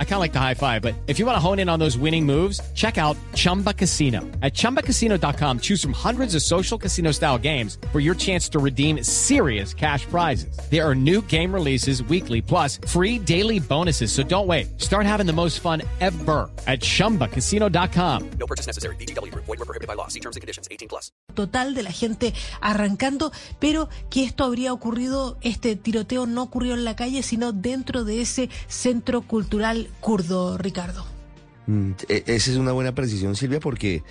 I kind of like the high five, but if you want to hone in on those winning moves, check out Chumba Casino. At ChumbaCasino.com, choose from hundreds of social casino style games for your chance to redeem serious cash prizes. There are new game releases weekly, plus free daily bonuses. So don't wait. Start having the most fun ever at ChumbaCasino.com. No purchase necessary. VGW. Void were prohibited by law. See terms and conditions. 18 plus. total de la gente arrancando, pero que esto habría ocurrido, este tiroteo no ocurrió en la calle, sino dentro de ese centro cultural kurdo, Ricardo. Mm, e- Esa es una buena precisión, Silvia, porque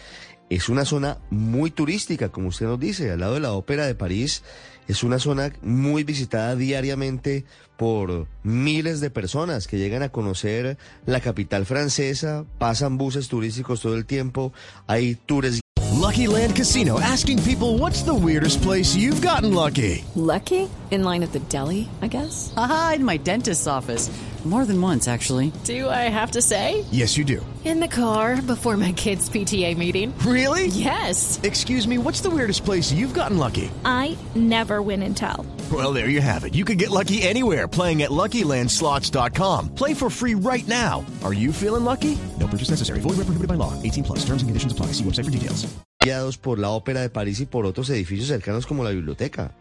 es una zona muy turística, como usted nos dice, al lado de la Ópera de París. Es una zona muy visitada diariamente por miles de personas que llegan a conocer la capital francesa, pasan buses turísticos todo el tiempo, hay tours Lucky Land Casino asking people what's the weirdest place you've gotten lucky? Lucky? In line at the deli, I guess? Aha, in my dentist's office. More than once, actually. Do I have to say? Yes, you do. In the car before my kids' PTA meeting. Really? Yes. Excuse me, what's the weirdest place you've gotten lucky? I never win and tell. Well, there you have it. You can get lucky anywhere playing at LuckyLandSlots.com. Play for free right now. Are you feeling lucky? No purchase necessary. Void where prohibited by law. 18 plus. Terms and conditions apply. See website for details. guiados por la Ópera de París y por otros edificios cercanos como la biblioteca.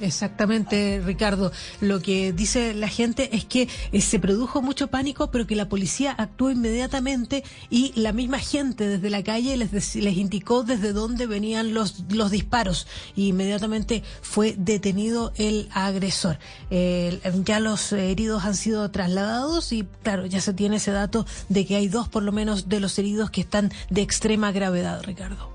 Exactamente, Ricardo. Lo que dice la gente es que eh, se produjo mucho pánico, pero que la policía actuó inmediatamente y la misma gente desde la calle les, indicó desde dónde venían los, los disparos y inmediatamente fue detenido el agresor. Ya los heridos han sido trasladados y claro, ya se tiene ese dato de que hay dos por lo menos de los heridos que están de extrema gravedad, Ricardo.